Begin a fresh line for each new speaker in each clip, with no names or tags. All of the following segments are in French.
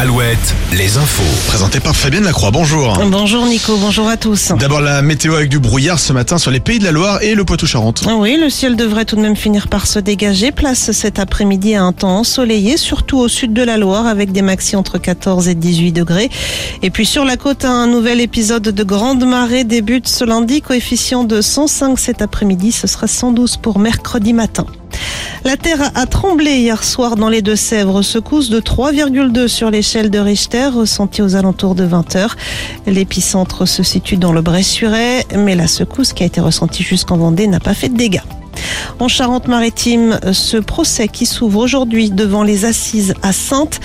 Alouette, les infos.
Présenté par Fabienne Lacroix, bonjour.
Bonjour Nico, bonjour à tous.
D'abord la météo avec du brouillard ce matin sur les pays de la Loire et le Poitou-Charentes.
Ah Oui, le ciel devrait tout de même finir par se dégager. Place cet après-midi à un temps ensoleillé, surtout au sud de la Loire, avec des maxi entre 14 et 18 degrés. Et puis sur la côte, un nouvel épisode de grande marée débute ce lundi. Coefficient de 105 cet après-midi, ce sera 112 pour mercredi matin. La terre a tremblé hier soir dans les Deux-Sèvres, secousse de 3,2 sur l'échelle de Richter, ressentie aux alentours de 20 heures. L'épicentre se situe dans le Bressuret, mais la secousse qui a été ressentie jusqu'en Vendée n'a pas fait de dégâts. En Charente-Maritime, ce procès qui s'ouvre aujourd'hui devant les assises à Sainte,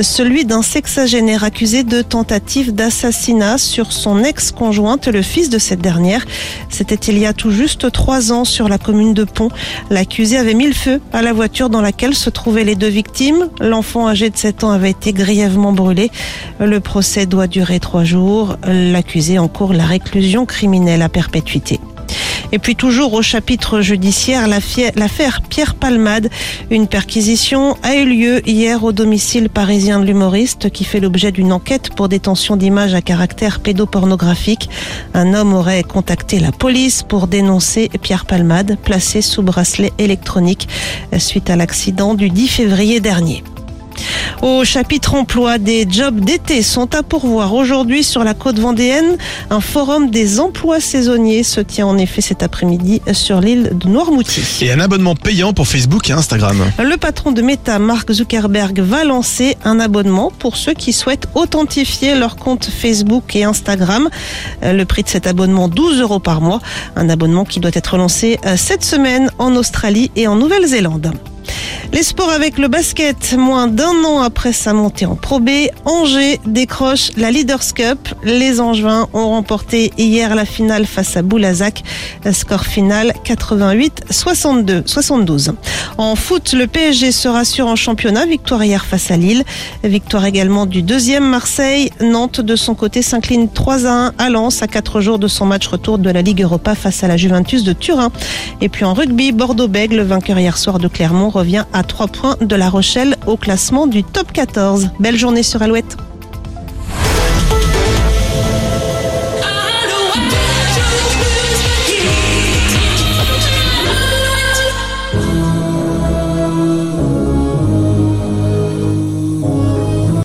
celui d'un sexagénaire accusé de tentative d'assassinat sur son ex-conjointe, le fils de cette dernière. C'était il y a tout juste trois ans sur la commune de Pont. L'accusé avait mis le feu à la voiture dans laquelle se trouvaient les deux victimes. L'enfant âgé de 7 ans avait été grièvement brûlé. Le procès doit durer trois jours. L'accusé encourt la réclusion criminelle à perpétuité. Et puis toujours au chapitre judiciaire, l'affaire Pierre Palmade. Une perquisition a eu lieu hier au domicile parisien de l'humoriste qui fait l'objet d'une enquête pour détention d'images à caractère pédopornographique. Un homme aurait contacté la police pour dénoncer Pierre Palmade, placé sous bracelet électronique suite à l'accident du 10 février dernier. Au chapitre emploi, des jobs d'été sont à pourvoir aujourd'hui sur la côte vendéenne. Un forum des emplois saisonniers se tient en effet cet après-midi sur l'île de Noirmoutier.
Et un abonnement payant pour Facebook et Instagram.
Le patron de Meta, Mark Zuckerberg, va lancer un abonnement pour ceux qui souhaitent authentifier leur compte Facebook et Instagram. Le prix de cet abonnement, 12 euros par mois. Un abonnement qui doit être lancé euh, cette semaine en Australie et en Nouvelle-Zélande. Les sports avec le basket, moins d'un an après sa montée en Pro B, Angers décroche la Leaders Cup. Les Angevins ont remporté hier la finale face à Boulazac. Score final 88-62, 72. En foot, le PSG se rassure en championnat. Victoire hier face à Lille. Victoire également du deuxième Marseille. Nantes, de son côté, s'incline 3 à 1 à Lens à 4 jours de son match retour de la Ligue Europa face à la Juventus de Turin. Et puis en rugby, Bordeaux-Bègles, le vainqueur hier soir de Clermont, revient à 3 points de La Rochelle au classement du top 14. Belle journée sur Alouette.